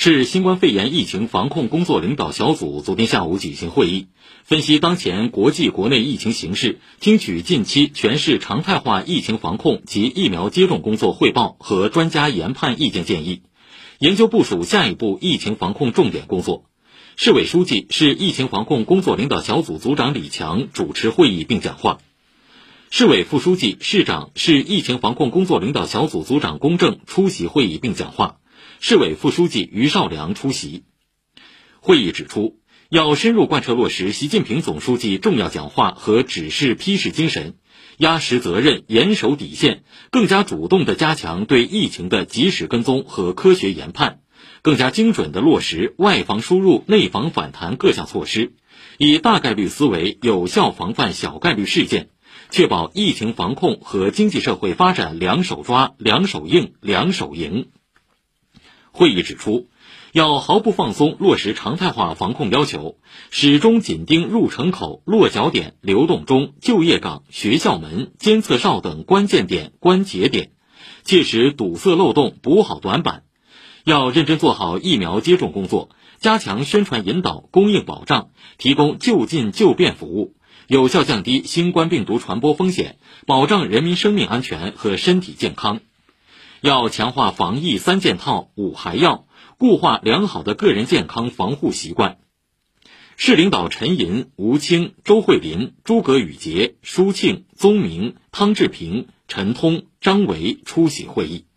市新冠肺炎疫情防控工作领导小组昨天下午举行会议，分析当前国际国内疫情形势，听取近期全市常态化疫情防控及疫苗接种工作汇报和专家研判意见建议，研究部署下一步疫情防控重点工作。市委书记、市疫情防控工作领导小组组长李强主持会议并讲话，市委副书记、市长、市疫情防控工作领导小组组长龚正出席会议并讲话。市委副书记于绍良出席会议，指出要深入贯彻落实习近平总书记重要讲话和指示批示精神，压实责任，严守底线，更加主动地加强对疫情的及时跟踪和科学研判，更加精准地落实外防输入、内防反弹各项措施，以大概率思维有效防范小概率事件，确保疫情防控和经济社会发展两手抓、两手硬、两手赢。会议指出，要毫不放松落实常态化防控要求，始终紧盯入城口、落脚点、流动中、就业岗、学校门、监测哨等关键点、关节点，切实堵塞漏洞、补好短板。要认真做好疫苗接种工作，加强宣传引导、供应保障，提供就近就便服务，有效降低新冠病毒传播风险，保障人民生命安全和身体健康。要强化防疫三件套、五还要，固化良好的个人健康防护习惯。市领导陈寅、吴清、周慧林、诸葛宇杰、舒庆、宗明、汤志平、陈通、张维出席会议。